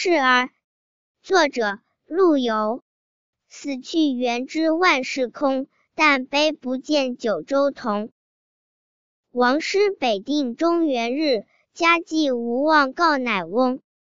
示儿作者陆游。死去元知万事空但悲不见九州同。王师北定中原日家祭无忘告乃翁